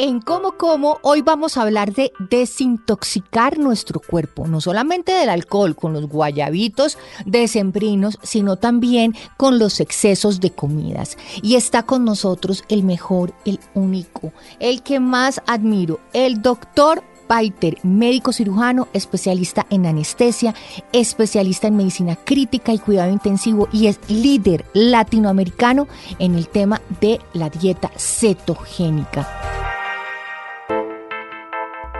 En Como Como hoy vamos a hablar de desintoxicar nuestro cuerpo, no solamente del alcohol con los guayabitos decembrinos, sino también con los excesos de comidas. Y está con nosotros el mejor, el único, el que más admiro, el doctor Paiter, médico cirujano, especialista en anestesia, especialista en medicina crítica y cuidado intensivo y es líder latinoamericano en el tema de la dieta cetogénica.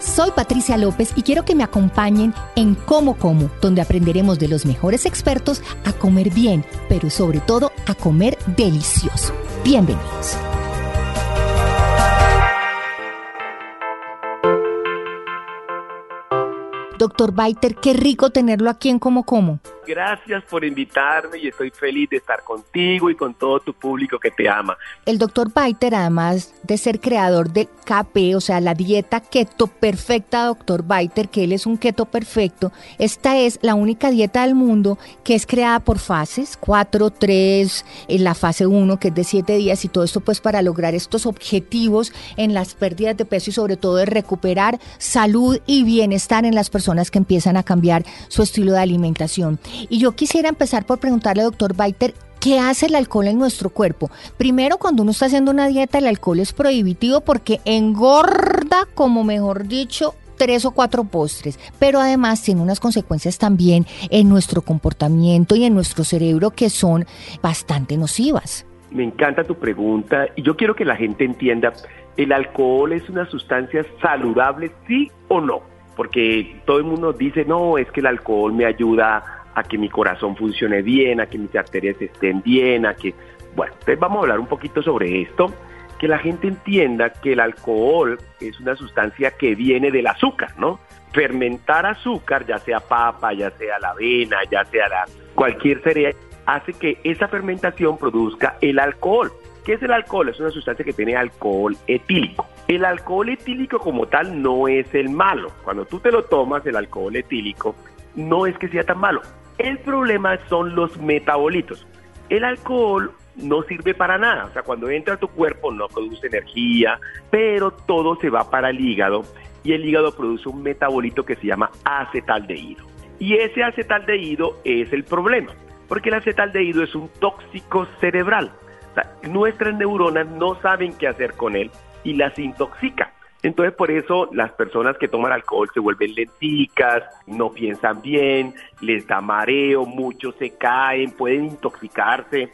Soy Patricia López y quiero que me acompañen en Como Como, donde aprenderemos de los mejores expertos a comer bien, pero sobre todo a comer delicioso. Bienvenidos. Doctor Baiter, qué rico tenerlo aquí en Como Como. Gracias por invitarme y estoy feliz de estar contigo y con todo tu público que te ama. El doctor Baiter, además de ser creador de KP, o sea, la dieta keto perfecta, doctor Baiter, que él es un keto perfecto, esta es la única dieta del mundo que es creada por fases, 4, 3, en la fase 1, que es de 7 días, y todo esto pues para lograr estos objetivos en las pérdidas de peso y sobre todo de recuperar salud y bienestar en las personas que empiezan a cambiar su estilo de alimentación. Y yo quisiera empezar por preguntarle, doctor Baiter, ¿Qué hace el alcohol en nuestro cuerpo? Primero, cuando uno está haciendo una dieta, el alcohol es prohibitivo porque engorda, como mejor dicho, tres o cuatro postres, pero además tiene unas consecuencias también en nuestro comportamiento y en nuestro cerebro que son bastante nocivas. Me encanta tu pregunta y yo quiero que la gente entienda, ¿el alcohol es una sustancia saludable, sí o no? Porque todo el mundo dice, no, es que el alcohol me ayuda a que mi corazón funcione bien, a que mis arterias estén bien, a que... Bueno, entonces vamos a hablar un poquito sobre esto, que la gente entienda que el alcohol es una sustancia que viene del azúcar, ¿no? Fermentar azúcar, ya sea papa, ya sea la avena, ya sea la, cualquier cereal, hace que esa fermentación produzca el alcohol. ¿Qué es el alcohol? Es una sustancia que tiene alcohol etílico. El alcohol etílico como tal no es el malo. Cuando tú te lo tomas, el alcohol etílico, no es que sea tan malo. El problema son los metabolitos. El alcohol no sirve para nada, o sea, cuando entra a tu cuerpo no produce energía, pero todo se va para el hígado y el hígado produce un metabolito que se llama acetaldehído. Y ese acetaldehído es el problema, porque el acetaldehído es un tóxico cerebral. nuestras neuronas no saben qué hacer con él y las intoxica. Entonces por eso las personas que toman alcohol se vuelven lenticas, no piensan bien, les da mareo, muchos se caen, pueden intoxicarse.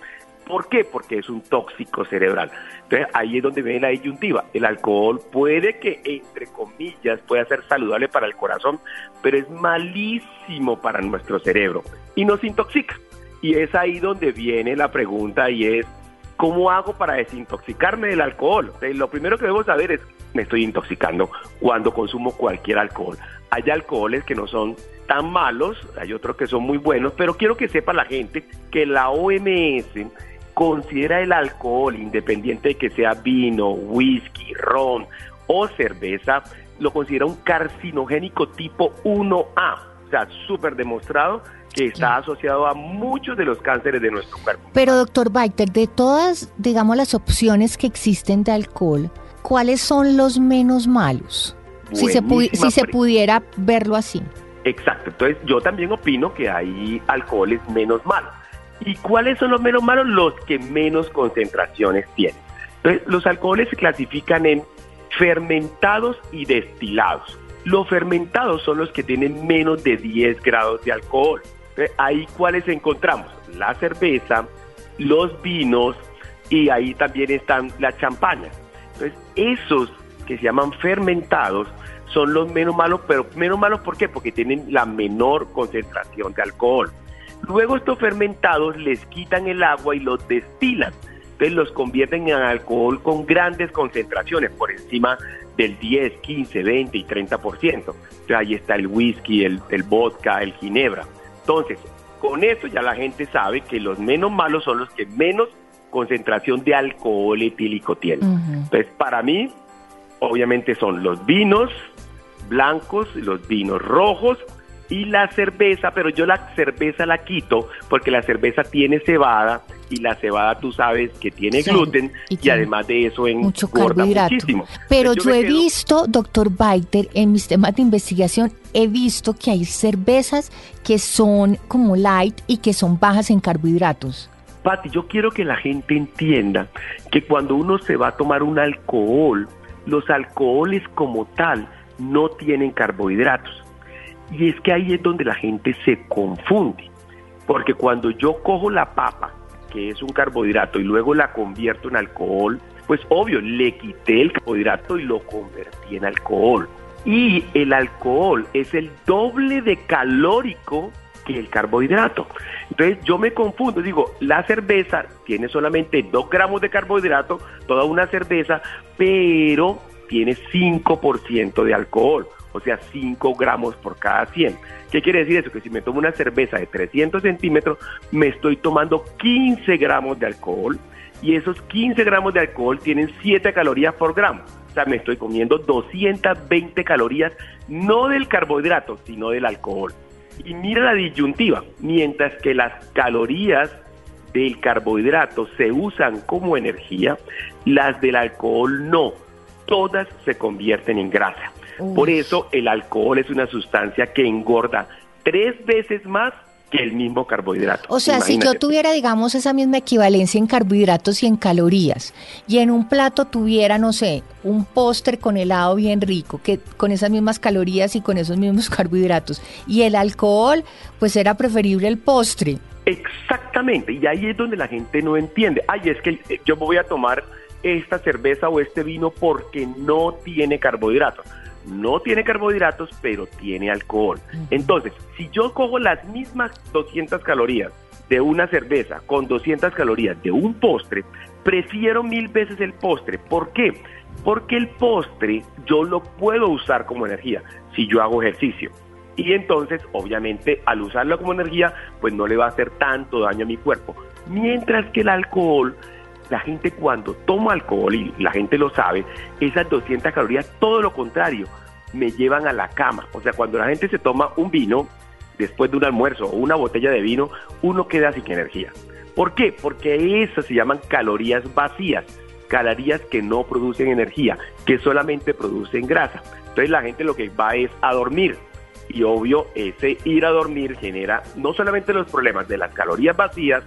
¿Por qué? Porque es un tóxico cerebral. Entonces ahí es donde viene la disyuntiva. El alcohol puede que, entre comillas, pueda ser saludable para el corazón, pero es malísimo para nuestro cerebro y nos intoxica. Y es ahí donde viene la pregunta y es, ¿cómo hago para desintoxicarme del alcohol? lo primero que debo saber es me estoy intoxicando cuando consumo cualquier alcohol. Hay alcoholes que no son tan malos, hay otros que son muy buenos, pero quiero que sepa la gente que la OMS considera el alcohol, independiente de que sea vino, whisky, ron o cerveza, lo considera un carcinogénico tipo 1A, o sea, súper demostrado que está asociado a muchos de los cánceres de nuestro cuerpo. Pero doctor Baiter, de todas, digamos, las opciones que existen de alcohol, ¿cuáles son los menos malos? Si se, si se pudiera verlo así. Exacto, entonces yo también opino que hay alcoholes menos malos. ¿Y cuáles son los menos malos? Los que menos concentraciones tienen. Entonces, los alcoholes se clasifican en fermentados y destilados. Los fermentados son los que tienen menos de 10 grados de alcohol. Entonces, ahí cuáles encontramos? La cerveza, los vinos y ahí también están las champañas. Esos que se llaman fermentados son los menos malos, pero menos malos ¿por qué? Porque tienen la menor concentración de alcohol. Luego estos fermentados les quitan el agua y los destilan. Entonces los convierten en alcohol con grandes concentraciones, por encima del 10, 15, 20 y 30%. Entonces ahí está el whisky, el, el vodka, el ginebra. Entonces, con eso ya la gente sabe que los menos malos son los que menos concentración de alcohol etílico tienen. Entonces, para mí, obviamente son los vinos blancos, los vinos rojos y la cerveza, pero yo la cerveza la quito porque la cerveza tiene cebada y la cebada tú sabes que tiene gluten y, además de eso en mucho carbohidrato. Muchísimo. Pero yo, he visto, doctor Baiter, en mis temas de investigación, he visto que hay cervezas que son como light y que son bajas en carbohidratos. Pati, yo quiero que la gente entienda que cuando uno se va a tomar un alcohol, los alcoholes como tal no tienen carbohidratos. Y es que ahí es donde la gente se confunde. Porque cuando yo cojo la papa, que es un carbohidrato, y luego la convierto en alcohol, pues obvio, le quité el carbohidrato y lo convertí en alcohol. Y el alcohol es el doble de calórico que el carbohidrato. Entonces yo me confundo, digo, la cerveza tiene solamente 2 gramos de carbohidrato, toda una cerveza, pero tiene 5% de alcohol, o sea, 5 gramos por cada 100. ¿Qué quiere decir eso? Que si me tomo una cerveza de 300 centímetros, me estoy tomando 15 gramos de alcohol y esos 15 gramos de alcohol tienen 7 calorías por gramo. O sea, me estoy comiendo 220 calorías, no del carbohidrato, sino del alcohol. Y mira la disyuntiva, mientras que las calorías del carbohidrato se usan como energía, las del alcohol no todas se convierten en grasa. Por eso el alcohol es una sustancia que engorda tres veces más el mismo carbohidrato. O sea, si yo tuviera, digamos, esa misma equivalencia en carbohidratos y en calorías, y en un plato tuviera, no sé, un postre con helado bien rico, que con esas mismas calorías y con esos mismos carbohidratos, y el alcohol, pues era preferible el postre. Exactamente, y ahí es donde la gente no entiende. Ay, es que yo voy a tomar esta cerveza o este vino porque no tiene carbohidratos. No tiene carbohidratos, pero tiene alcohol. Entonces, si yo cojo las mismas 200 calorías de una cerveza con 200 calorías de un postre, prefiero mil veces el postre. ¿Por qué? Porque el postre yo lo puedo usar como energía si yo hago ejercicio. Y entonces, obviamente, al usarlo como energía, pues no le va a hacer tanto daño a mi cuerpo. Mientras que el alcohol la gente cuando toma alcohol, y la gente lo sabe, esas 200 calorías, todo lo contrario, me llevan a la cama. O sea, cuando la gente se toma un vino, después de un almuerzo o una botella de vino, uno queda sin energía. ¿Por qué? Porque esas se llaman calorías vacías, calorías que no producen energía, que solamente producen grasa. Entonces la gente lo que va es a dormir. Y obvio, ese ir a dormir genera no solamente los problemas de las calorías vacías,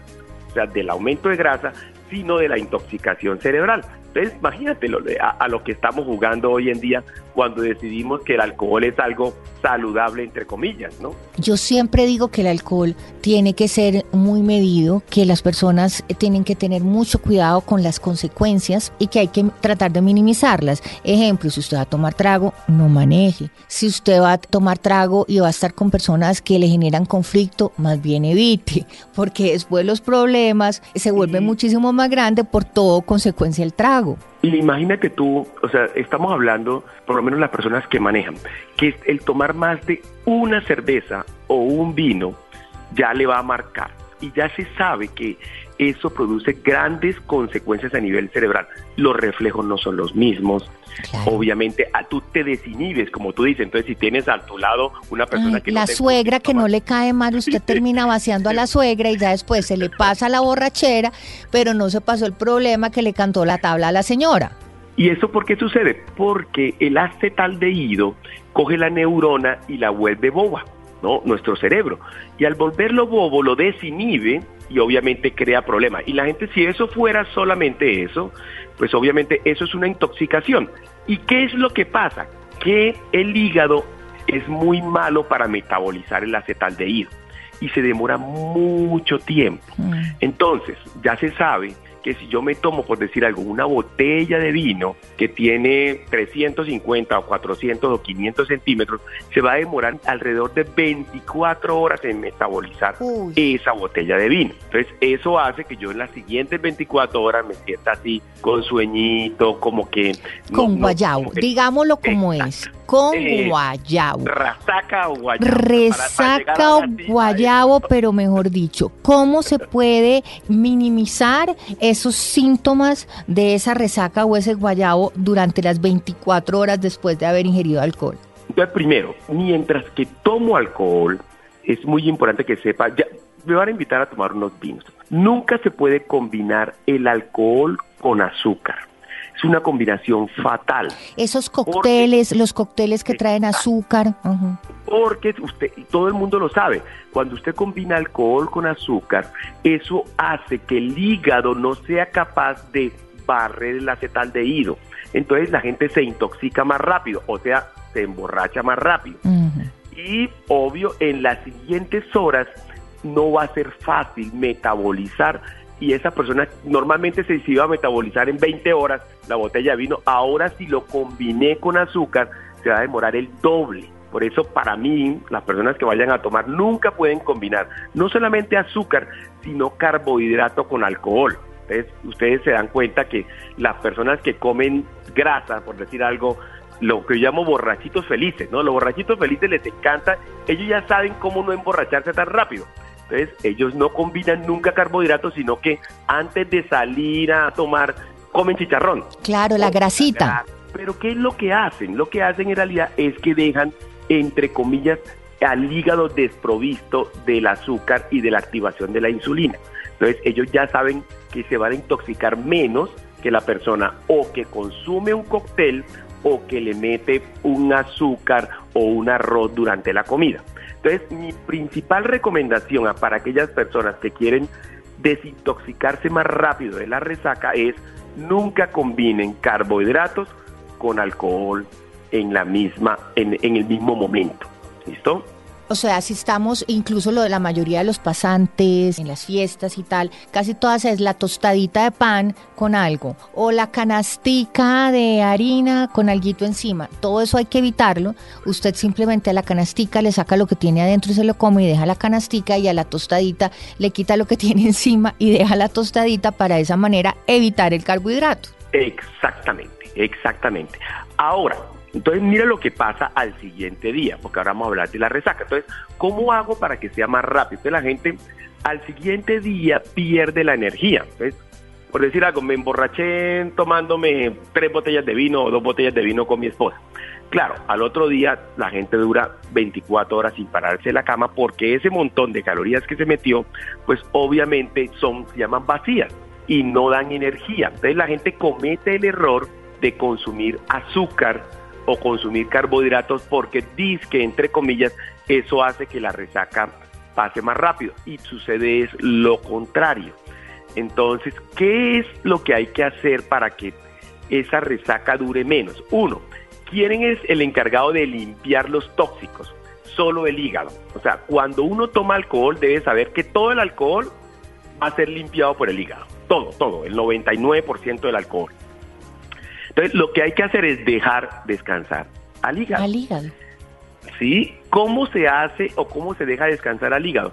o sea, del aumento de grasa, sino de la intoxicación cerebral. Entonces, imagínate a, a, lo que estamos jugando hoy en día cuando decidimos que el alcohol es algo saludable, entre comillas, ¿no? Yo siempre digo que el alcohol tiene que ser muy medido, que las personas tienen que tener mucho cuidado con las consecuencias y que hay que tratar de minimizarlas. Ejemplo, si usted va a tomar trago, no maneje. Si usted va a tomar trago y va a estar con personas que le generan conflicto, más bien evite, porque después los problemas se vuelven muchísimo más grandes por todo consecuencia del trago. Y imagínate tú, o sea, estamos hablando, por lo menos las personas que manejan, que el tomar más de una cerveza o un vino ya le va a marcar. Y ya se sabe que eso produce grandes consecuencias a nivel cerebral. Los reflejos no son los mismos. Obviamente, a tú te desinhibes, como tú dices. Entonces, si tienes a tu lado una persona que... La suegra que no le cae mal, usted termina vaciando a la suegra y ya después se le pasa la borrachera, pero no se pasó el problema que le cantó la tabla a la señora. ¿Y eso por qué sucede? Porque el acetaldehído coge la neurona y la vuelve boba. ¿No? nuestro cerebro. Y al volverlo bobo lo desinhibe y obviamente crea problemas. Y la gente, si eso fuera solamente eso, pues obviamente eso es una intoxicación. ¿Y qué es lo que pasa? Que el hígado es muy malo para metabolizar el acetaldehído y se demora mucho tiempo. Mm. Entonces, ya se sabe que si yo me tomo, por decir algo, una botella de vino que tiene 350 o 400 o 500 centímetros, se va a demorar alrededor de 24 horas en metabolizar esa botella de vino. Entonces, eso hace que yo en las siguientes 24 horas me sienta así, con sueñito, como que... con guayabo, digámoslo como es. Con guayabo. Resaca o guayabo. Resaca o guayabo, pero mejor dicho, ¿cómo se puede minimizar esos síntomas de esa resaca o ese guayabo durante las 24 horas después de haber ingerido alcohol? Entonces, primero, mientras que tomo alcohol, es muy importante que sepa, ya, me van a invitar a tomar unos vinos. Nunca se puede combinar el alcohol con azúcar es una combinación fatal. Esos cócteles, los cócteles que traen azúcar. Porque usted, todo el mundo lo sabe, cuando usted combina alcohol con azúcar, eso hace que el hígado no sea capaz de barrer el acetaldehído. Entonces la gente se intoxica más rápido, o sea, se emborracha más rápido. Y obvio, en las siguientes horas no va a ser fácil metabolizar y esa persona normalmente se iba a metabolizar en 20 horas la botella de vino, ahora si lo combiné con azúcar se va a demorar el doble. Por eso para mí las personas que vayan a tomar nunca pueden combinar no solamente azúcar, sino carbohidrato con alcohol. Entonces ustedes se dan cuenta que las personas que comen grasa, por decir algo, lo que yo llamo borrachitos felices, ¿no? Los borrachitos felices les encanta, ellos ya saben cómo no emborracharse tan rápido. Entonces, ellos no combinan nunca carbohidratos, sino que antes de salir a tomar, comen chicharrón. Claro, la grasita. Pero ¿qué es lo que hacen? Lo que hacen en realidad es que dejan, entre comillas, al hígado desprovisto del azúcar y de la activación de la insulina. Entonces, ellos ya saben que se van a intoxicar menos que la persona o que consume un cóctel o que le mete un azúcar o un arroz durante la comida. Entonces, mi principal recomendación para aquellas personas que quieren desintoxicarse más rápido de la resaca es nunca combinen carbohidratos con alcohol en la misma en, en el mismo momento. ¿Listo? O sea, si estamos, incluso lo de la mayoría de los pasantes en las fiestas y tal, casi todas es la tostadita de pan con algo o la canastica de harina con alguito encima. Todo eso hay que evitarlo. Usted simplemente a la canastica le saca lo que tiene adentro y se lo come y deja la canastica y a la tostadita le quita lo que tiene encima y deja la tostadita para de esa manera evitar el carbohidrato. Exactamente, exactamente. Ahora, entonces mira lo que pasa al siguiente día, porque ahora vamos a hablar de la resaca. Entonces, ¿cómo hago para que sea más rápido? Entonces la gente al siguiente día pierde la energía. Por decir algo, me emborraché tomándome tres botellas de vino o dos botellas de vino con mi esposa. Claro, al otro día la gente dura 24 horas sin pararse de la cama porque ese montón de calorías que se metió, pues obviamente son, se llaman vacías y no dan energía. Entonces la gente comete el error de consumir azúcar o consumir carbohidratos porque dice que, entre comillas, eso hace que la resaca pase más rápido y sucede es lo contrario. Entonces, ¿qué es lo que hay que hacer para que esa resaca dure menos? Uno, ¿quién es el encargado de limpiar los tóxicos? Solo el hígado. O sea, cuando uno toma alcohol debe saber que todo el alcohol va a ser limpiado por el hígado. Todo, todo, el 99% del alcohol. Entonces, lo que hay que hacer es dejar descansar al hígado. Al hígado. ¿Sí? ¿Cómo se hace o cómo se deja descansar al hígado?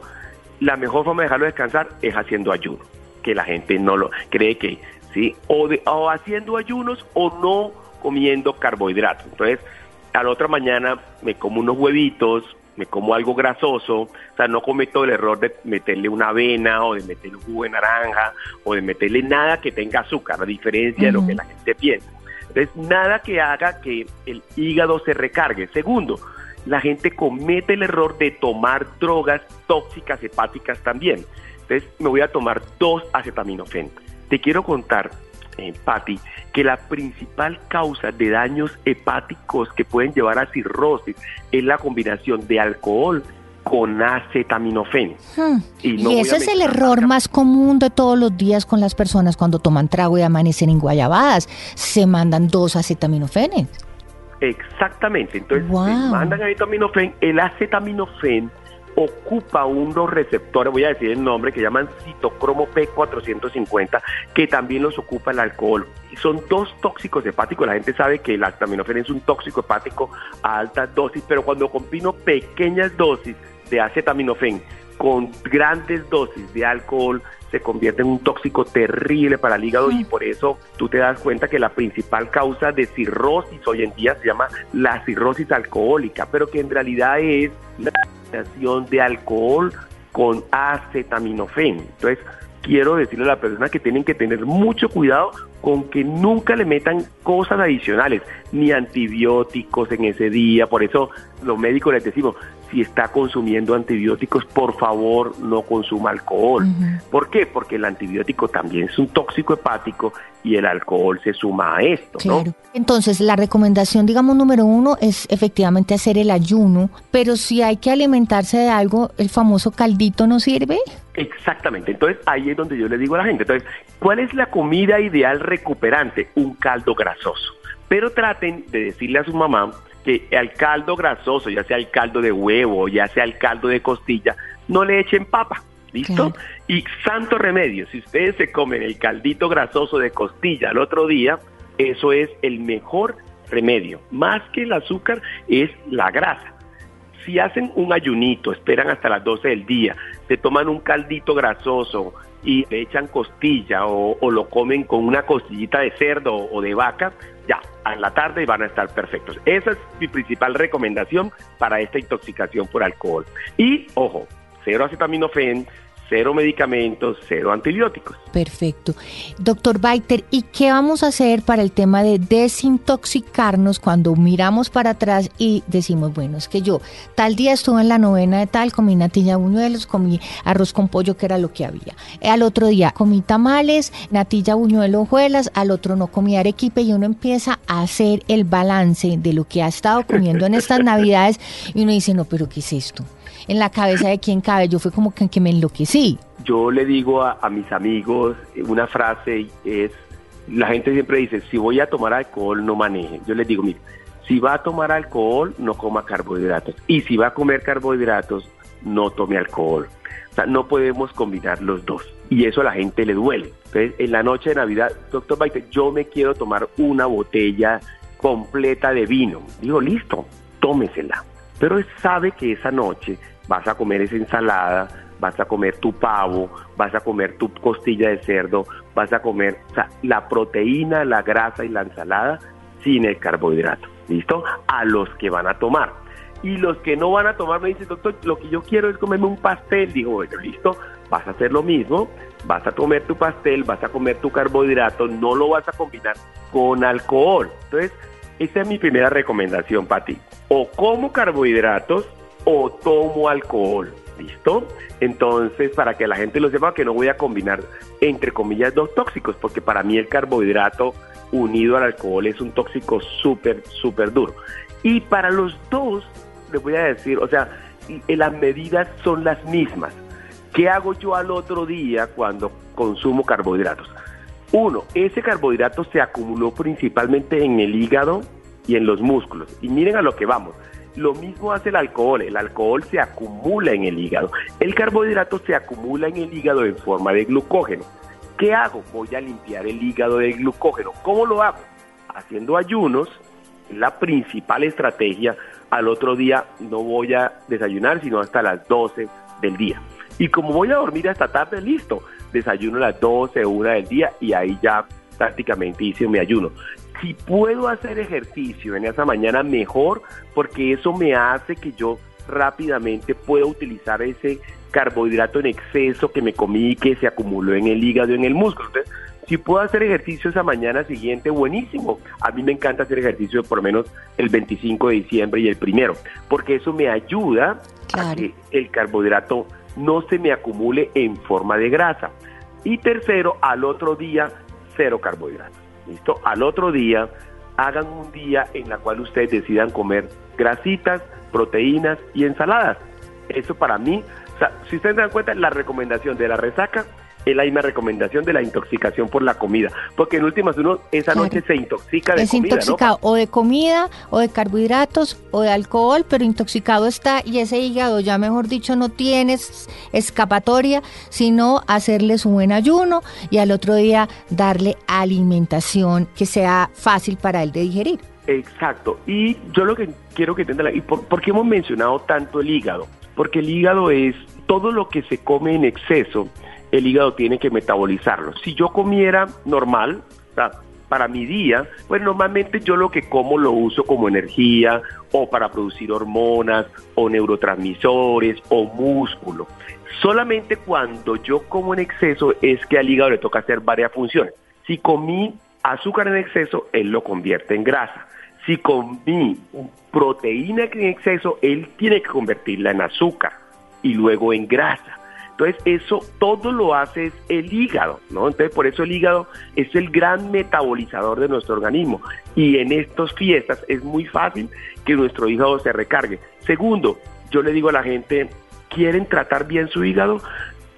La mejor forma de dejarlo descansar es haciendo ayuno, que la gente no lo cree que, ¿sí? O, o haciendo ayunos o no comiendo carbohidratos. Entonces, a la otra mañana me como unos huevitos, me como algo grasoso, o sea, no cometo el error de meterle una avena o de meterle un jugo de naranja o de meterle nada que tenga azúcar, a diferencia de lo que la gente piensa. Entonces, nada que haga que el hígado se recargue. Segundo, la gente comete el error de tomar drogas tóxicas hepáticas también. Entonces, me voy a tomar dos acetaminofén. Te quiero contar, eh, Patti, que la principal causa de daños hepáticos que pueden llevar a cirrosis es la combinación de alcohol con acetaminofén. Hmm. Y, ese es el error más común de todos los días con las personas cuando toman trago y amanecen en guayabadas. Se mandan dos acetaminofenes. Exactamente. Entonces, se mandan acetaminofén. El acetaminofén ocupa unos receptores, voy a decir el nombre, que llaman citocromo P450, que también los ocupa el alcohol. Son dos tóxicos hepáticos. La gente sabe que el acetaminofén es un tóxico hepático a alta dosis, pero cuando combino pequeñas dosis de acetaminofén con grandes dosis de alcohol se convierte en un tóxico terrible para el hígado y por eso tú te das cuenta que la principal causa de cirrosis hoy en día se llama la cirrosis alcohólica, pero que en realidad es la combinación de alcohol con acetaminofén. Entonces, quiero decirle a la persona que tienen que tener mucho cuidado con que nunca le metan cosas adicionales, ni antibióticos en ese día. Por eso los médicos les decimos, si está consumiendo antibióticos, por favor no consuma alcohol. ¿Por qué? Porque el antibiótico también es un tóxico hepático y el alcohol se suma a esto. Claro. Entonces, la recomendación, digamos, número uno es efectivamente hacer el ayuno, pero si hay que alimentarse de algo, ¿el famoso caldito no sirve? Exactamente, entonces ahí es donde yo le digo a la gente, entonces, ¿cuál es la comida ideal recuperante? Un caldo grasoso. Pero traten de decirle a su mamá que al caldo grasoso, ya sea el caldo de huevo, ya sea el caldo de costilla, no le echen papa. ¿Listo? Y santo remedio, si ustedes se comen el caldito grasoso de costilla el otro día, eso es el mejor remedio. Más que el azúcar es la grasa. Si hacen un ayunito, esperan hasta las 12 del día, se toman un caldito grasoso y le echan costilla o, o lo comen con una costillita de cerdo o de vaca, ya, a la tarde van a estar perfectos. Esa es mi principal recomendación para esta intoxicación por alcohol. Y, ojo, cero acetaminofén, cero medicamentos, cero antibióticos. Perfecto. Doctor Baiter, ¿y qué vamos a hacer para el tema de desintoxicarnos cuando miramos para atrás y decimos, bueno, es que yo tal día estuve en la novena de tal, comí natilla buñuelos, comí arroz con pollo, que era lo que había. Al otro día comí tamales, natilla buñuelo, hojuelas, al otro no comí arequipe y uno empieza a hacer el balance de lo que ha estado comiendo en estas navidades y uno dice, no, pero ¿qué es esto? En la cabeza de quién cabe. Yo fue como que, me enloquecí. Yo le digo a, mis amigos una frase es, la gente siempre dice, si voy a tomar alcohol, no maneje. Yo les digo, mire, si va a tomar alcohol, no coma carbohidratos. Y si va a comer carbohidratos, no tome alcohol. O sea, no podemos combinar los dos. Y eso a la gente le duele. Entonces, en la noche de Navidad, doctor Baite, yo me quiero tomar una botella completa de vino. Digo, listo, tómesela. Pero él sabe que esa noche vas a comer esa ensalada, vas a comer tu pavo, vas a comer tu costilla de cerdo, vas a comer la proteína, la grasa y la ensalada sin el carbohidrato. ¿Listo? A los que van a tomar. Y los que no van a tomar me dicen, doctor, lo que yo quiero es comerme un pastel. Digo, bueno, listo, vas a hacer lo mismo, vas a comer tu pastel, vas a comer tu carbohidrato, no lo vas a combinar con alcohol. Entonces, esa es mi primera recomendación para ti. O como carbohidratos o tomo alcohol. ¿Listo? Entonces, para que la gente lo sepa, que no voy a combinar, entre comillas, dos tóxicos, porque para mí el carbohidrato unido al alcohol es un tóxico súper, súper duro. Y para los dos, les voy a decir, o sea, las medidas son las mismas. ¿Qué hago yo al otro día cuando consumo carbohidratos? Uno, ese carbohidrato se acumuló principalmente en el hígado y en los músculos. Y miren a lo que vamos. Lo mismo hace el alcohol. El alcohol se acumula en el hígado. El carbohidrato se acumula en el hígado en forma de glucógeno. ¿Qué hago? Voy a limpiar el hígado de glucógeno. ¿Cómo lo hago? Haciendo ayunos. La principal estrategia. Al otro día no voy a desayunar, sino hasta las 12 del día. Y como voy a dormir hasta tarde, listo. Desayuno a las 12, una del día y ahí ya prácticamente hice mi ayuno si puedo hacer ejercicio en esa mañana, mejor, porque eso me hace que yo rápidamente pueda utilizar ese carbohidrato en exceso que me comí y que se acumuló en el hígado y en el músculo. Entonces, si puedo hacer ejercicio esa mañana siguiente, buenísimo. A mí me encanta hacer ejercicio por lo menos el 25 de diciembre y el primero, porque eso me ayuda a que el carbohidrato no se me acumule en forma de grasa. Y tercero, al otro día, cero carbohidratos. ¿Listo? Al otro día, hagan un día en la cual ustedes decidan comer grasitas, proteínas y ensaladas. Eso para mí, si ustedes dan cuenta, la recomendación de la resaca es la misma recomendación de la intoxicación por la comida, porque en últimas uno esa noche se intoxica de es intoxicado o de comida o de carbohidratos o de alcohol, pero intoxicado está y ese hígado ya mejor dicho no tienes escapatoria, sino hacerle su buen ayuno y al otro día darle alimentación que sea fácil para él de digerir. Exacto, y yo lo que quiero que entiendan, ¿y por, por qué hemos mencionado tanto el hígado? porque el hígado es todo lo que se come en exceso, el hígado tiene que metabolizarlo. Si yo comiera normal, para mi día, pues normalmente yo lo que como lo uso como energía o para producir hormonas o neurotransmisores o músculo. Solamente cuando yo como en exceso es que al hígado le toca hacer varias funciones. Si comí azúcar en exceso, él lo convierte en grasa. Si comí proteína en exceso, él tiene que convertirla en azúcar y luego en grasa. Entonces eso todo lo hace el hígado, ¿no? Entonces por eso el hígado es el gran metabolizador de nuestro organismo y en estas fiestas es muy fácil que nuestro hígado se recargue. Segundo, yo le digo a la gente, quieren tratar bien su hígado,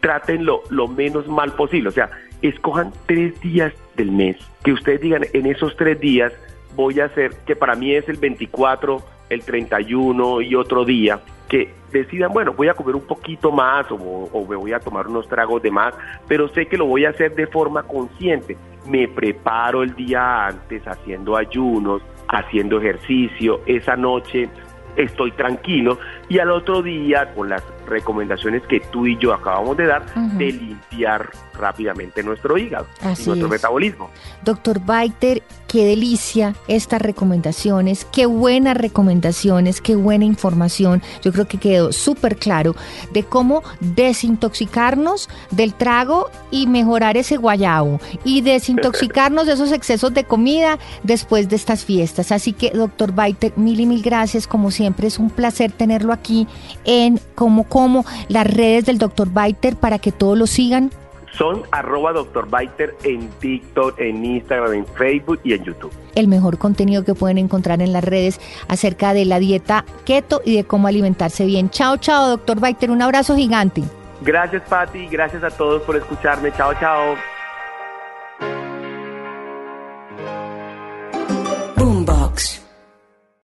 trátenlo lo menos mal posible, o sea, escojan tres días del mes, que ustedes digan en esos tres días voy a hacer, que para mí es el 24, el 31 y otro día, que decidan, bueno, voy a comer un poquito más o, me voy a tomar unos tragos de más, pero sé que lo voy a hacer de forma consciente. Me preparo el día antes haciendo ayunos, haciendo ejercicio, esa noche estoy tranquilo y al otro día con las recomendaciones que tú y yo acabamos de dar de limpiar rápidamente nuestro hígado y nuestro metabolismo. Doctor Baiter, qué delicia estas recomendaciones, qué buenas recomendaciones, qué buena información. Yo creo que quedó súper claro de cómo desintoxicarnos del trago y mejorar ese guayabo y desintoxicarnos de esos excesos de comida después de estas fiestas. Así que, doctor Baiter, mil y mil gracias. Como siempre, es un placer tenerlo aquí en Como como las redes del doctor Baiter para que todos lo sigan? Son arroba Biter en TikTok, en Instagram, en Facebook y en YouTube. El mejor contenido que pueden encontrar en las redes acerca de la dieta keto y de cómo alimentarse bien. Chao, chao, doctor Biter. Un abrazo gigante. Gracias, Patti. Gracias a todos por escucharme. Chao, chao. Boombox.